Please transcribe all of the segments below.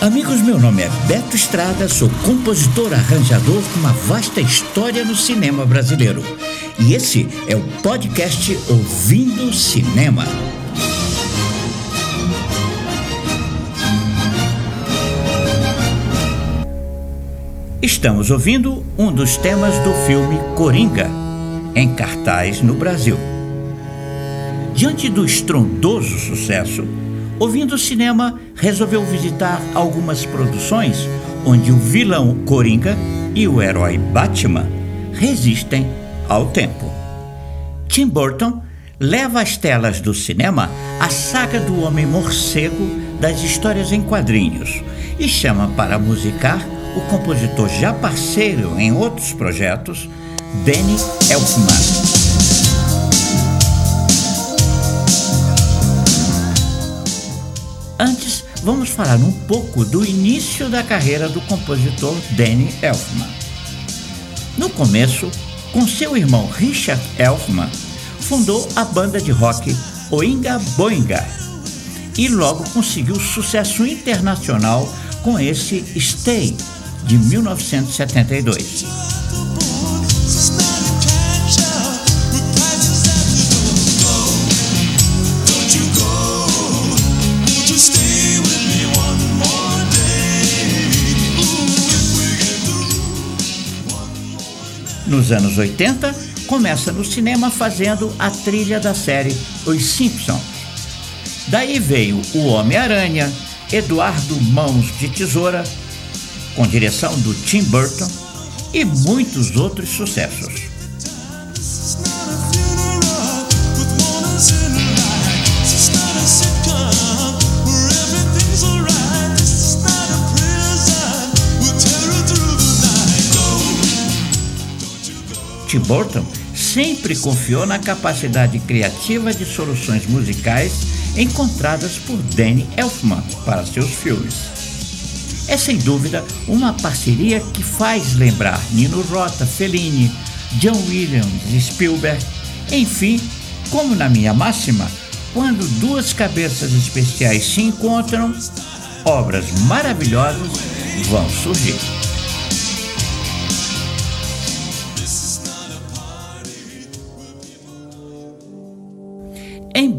Amigos, meu nome é Beto Estrada, sou compositor, arranjador com uma vasta história no cinema brasileiro. E esse é o podcast Ouvindo Cinema. Estamos ouvindo um dos temas do filme Coringa, em cartaz no Brasil. Diante do estrondoso sucesso, Ouvindo cinema, resolveu visitar algumas produções onde o vilão Coringa e o herói Batman resistem ao tempo. Tim Burton leva às telas do cinema a saga do Homem Morcego das histórias em quadrinhos e chama para musicar o compositor já parceiro em outros projetos, Danny Elfman. Vamos falar um pouco do início da carreira do compositor Danny Elfman. No começo, com seu irmão Richard Elfman, fundou a banda de rock Oinga Boinga e logo conseguiu sucesso internacional com esse Stay de 1972. Nos anos 80, começa no cinema fazendo a trilha da série Os Simpsons. Daí veio O Homem-Aranha, Eduardo Mãos de Tesoura, com direção do Tim Burton e muitos outros sucessos. Tim Burton sempre confiou na capacidade criativa de soluções musicais encontradas por Danny Elfman para seus filmes. É sem dúvida uma parceria que faz lembrar Nino Rota, Fellini, John Williams Spielberg, enfim, como na minha máxima, quando duas cabeças especiais se encontram, obras maravilhosas vão surgir.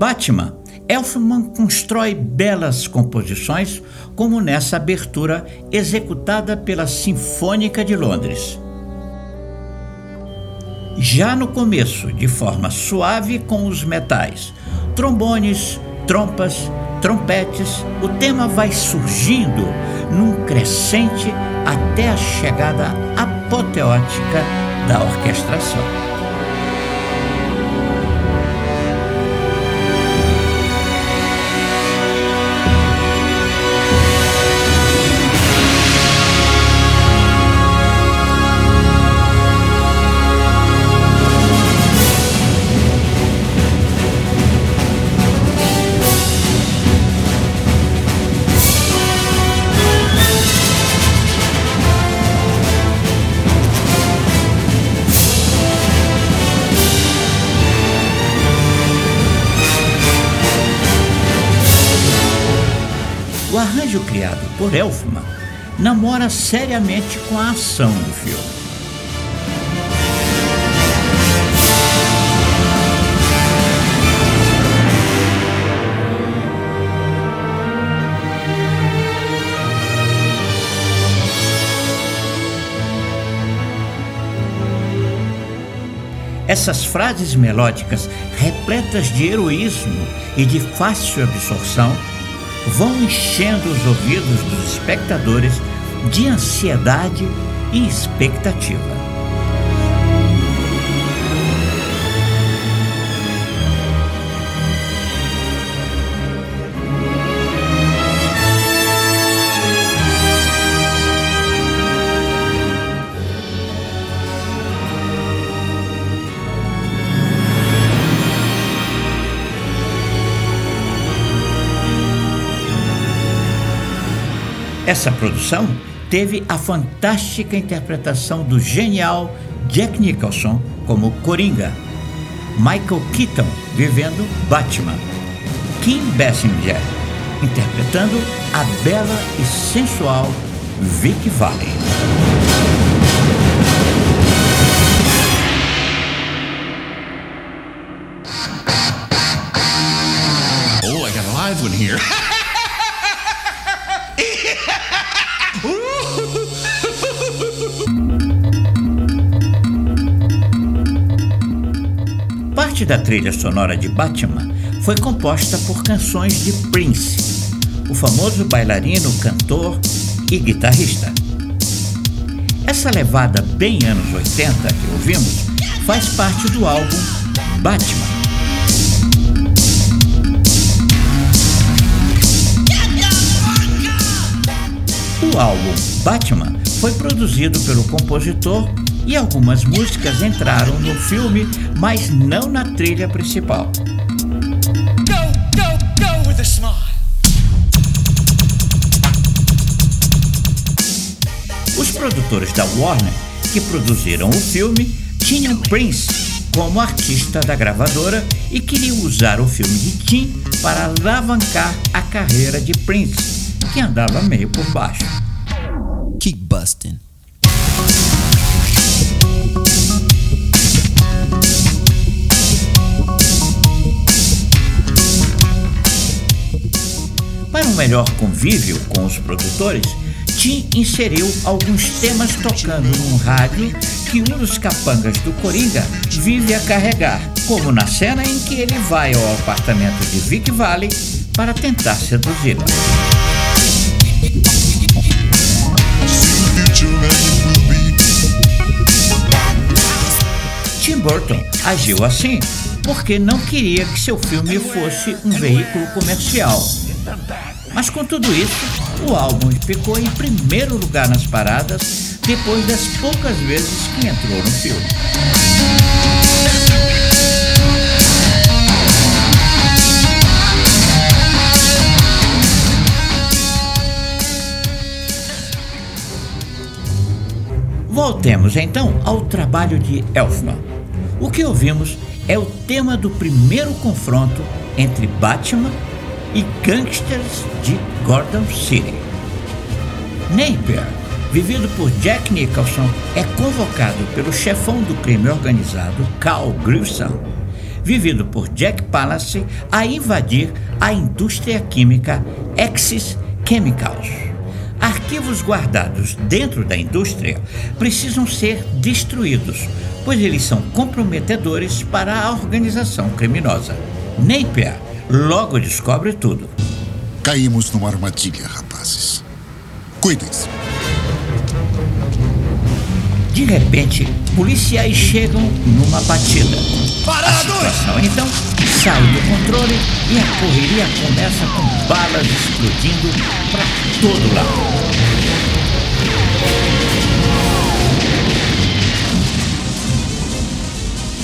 Batman, Elfman constrói belas composições, como nessa abertura executada pela Sinfônica de Londres. Já no começo, de forma suave com os metais, trombones, trompas, trompetes, o tema vai surgindo num crescente até a chegada apoteótica da orquestração. O arranjo criado por Elfman namora seriamente com a ação do filme. Essas frases melódicas, repletas de heroísmo e de fácil absorção, vão enchendo os ouvidos dos espectadores de ansiedade e expectativa. Essa produção teve a fantástica interpretação do genial Jack Nicholson como Coringa, Michael Keaton vivendo Batman, Kim Basinger, interpretando a bela e sensual Vic Valley. Oh, I got a live one here. Parte da trilha sonora de Batman foi composta por canções de Prince, o famoso bailarino, cantor e guitarrista. Essa levada bem anos 80 que ouvimos faz parte do álbum Batman. O álbum Batman foi produzido pelo compositor e algumas músicas entraram no filme, mas não na trilha principal. Go, go, go with a smile. Os produtores da Warner, que produziram o filme, tinham Prince como artista da gravadora e queriam usar o filme de Tim para alavancar a carreira de Prince, que andava meio por baixo. Keep um melhor convívio com os produtores, Tim inseriu alguns temas tocando num rádio que um dos capangas do Coringa vive a carregar, como na cena em que ele vai ao apartamento de Vic Valley para tentar seduzi-la. Tim Burton agiu assim porque não queria que seu filme fosse um veículo comercial. Mas com tudo isso, o álbum ficou em primeiro lugar nas paradas depois das poucas vezes que entrou no filme. Voltemos então ao trabalho de Elfman. O que ouvimos é o tema do primeiro confronto entre Batman e gangsters de Gordon City. Napier, vivido por Jack Nicholson, é convocado pelo chefão do crime organizado, Carl Grissom, vivido por Jack Palance, a invadir a indústria química Axis Chemicals. Arquivos guardados dentro da indústria precisam ser destruídos, pois eles são comprometedores para a organização criminosa. Napier logo descobre tudo. Caímos numa armadilha, rapazes. Cuidem-se. De repente, policiais chegam numa batida. A situação então sai do controle e a correria começa com balas explodindo para todo lado.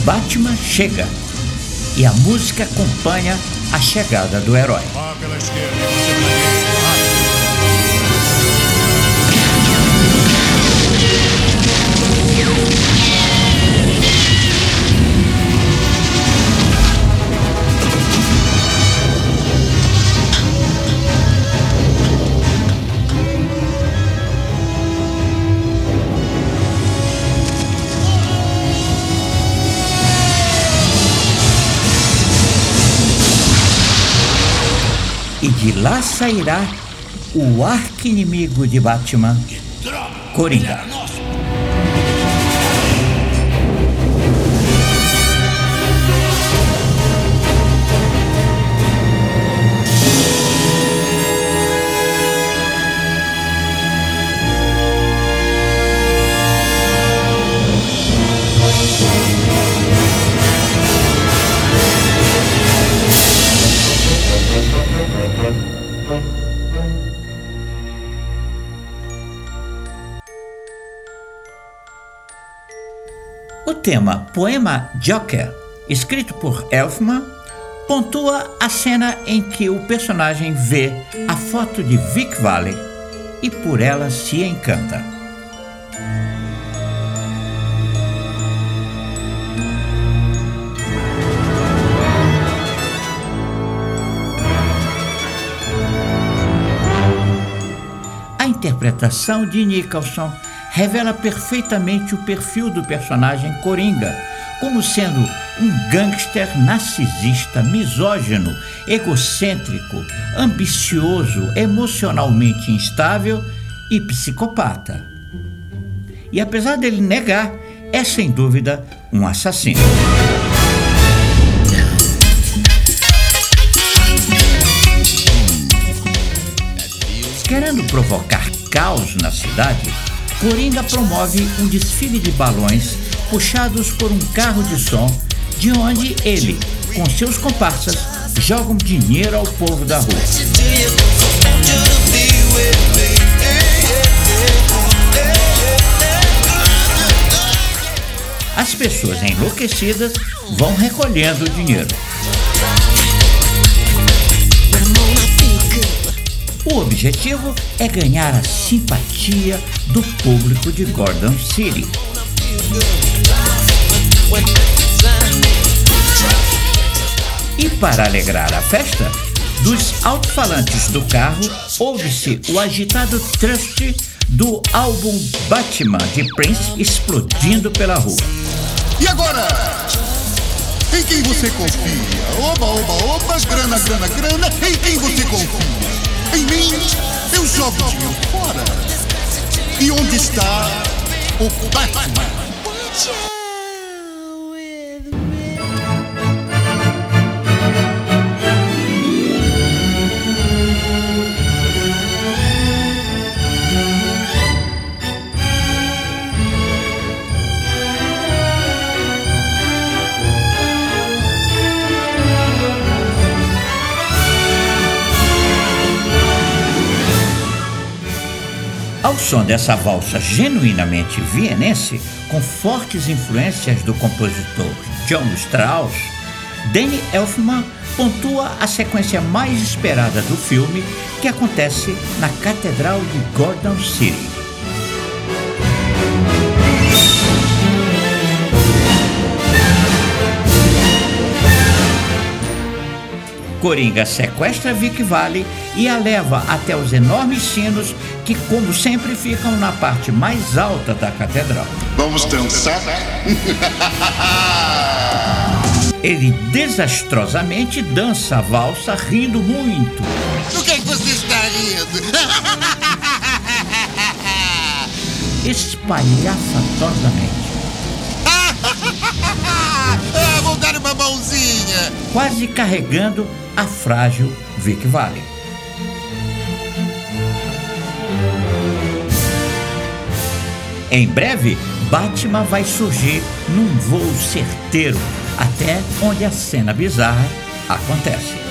Batman chega e a música acompanha a chegada do herói. De lá sairá o arqui-inimigo de Batman, Coringa. Tema Poema Joker, escrito por Elfman, pontua a cena em que o personagem vê a foto de Vic Valley e por ela se encanta. interpretação de Nicholson revela perfeitamente o perfil do personagem Coringa, como sendo um gangster narcisista, misógino, egocêntrico, ambicioso, emocionalmente instável e psicopata. E apesar dele negar, é sem dúvida um assassino. Querendo provocar caos na cidade, Coringa promove um desfile de balões puxados por um carro de som, de onde ele, com seus comparsas, jogam dinheiro ao povo da rua. As pessoas enlouquecidas vão recolhendo o dinheiro. O objetivo é ganhar a simpatia do público de Gordon City. E para alegrar a festa, dos alto-falantes do carro ouve-se o agitado trust do álbum Batman de Prince explodindo pela rua. E agora? Em quem você confia? Oba, oba, oba, grana, grana, grana. Em quem você confia? Em mim? Eu jogo dinheiro fora. E onde está o Batman? Som dessa valsa genuinamente vienense, com fortes influências do compositor John Strauss, Danny Elfman pontua a sequência mais esperada do filme, que acontece na Catedral de Gordon City. Coringa sequestra Vic Vale e a leva até os enormes sinos que, como sempre, ficam na parte mais alta da catedral. Vamos dançar? Ele desastrosamente dança a valsa, rindo muito. Do que, é que você está rindo? espalhafatosamente, ah, vou dar uma mãozinha. Quase carregando a frágil Vic Vale. Em breve, Batman vai surgir num voo certeiro até onde a cena bizarra acontece.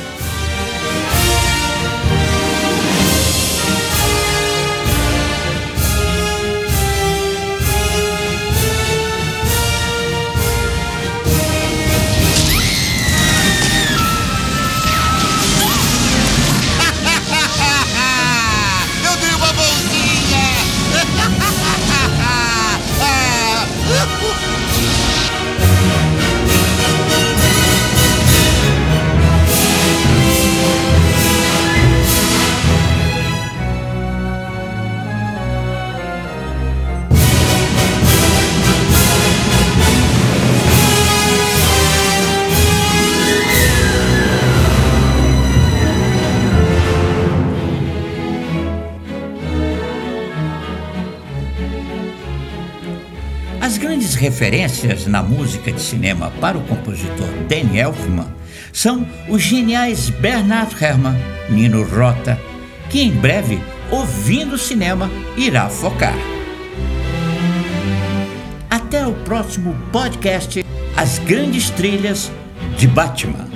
As grandes referências na música de cinema para o compositor Danny Elfman são os geniais Bernard Herrmann, Nino Rota, que em breve, ouvindo cinema, irá focar. Até o próximo podcast As Grandes Trilhas de Batman.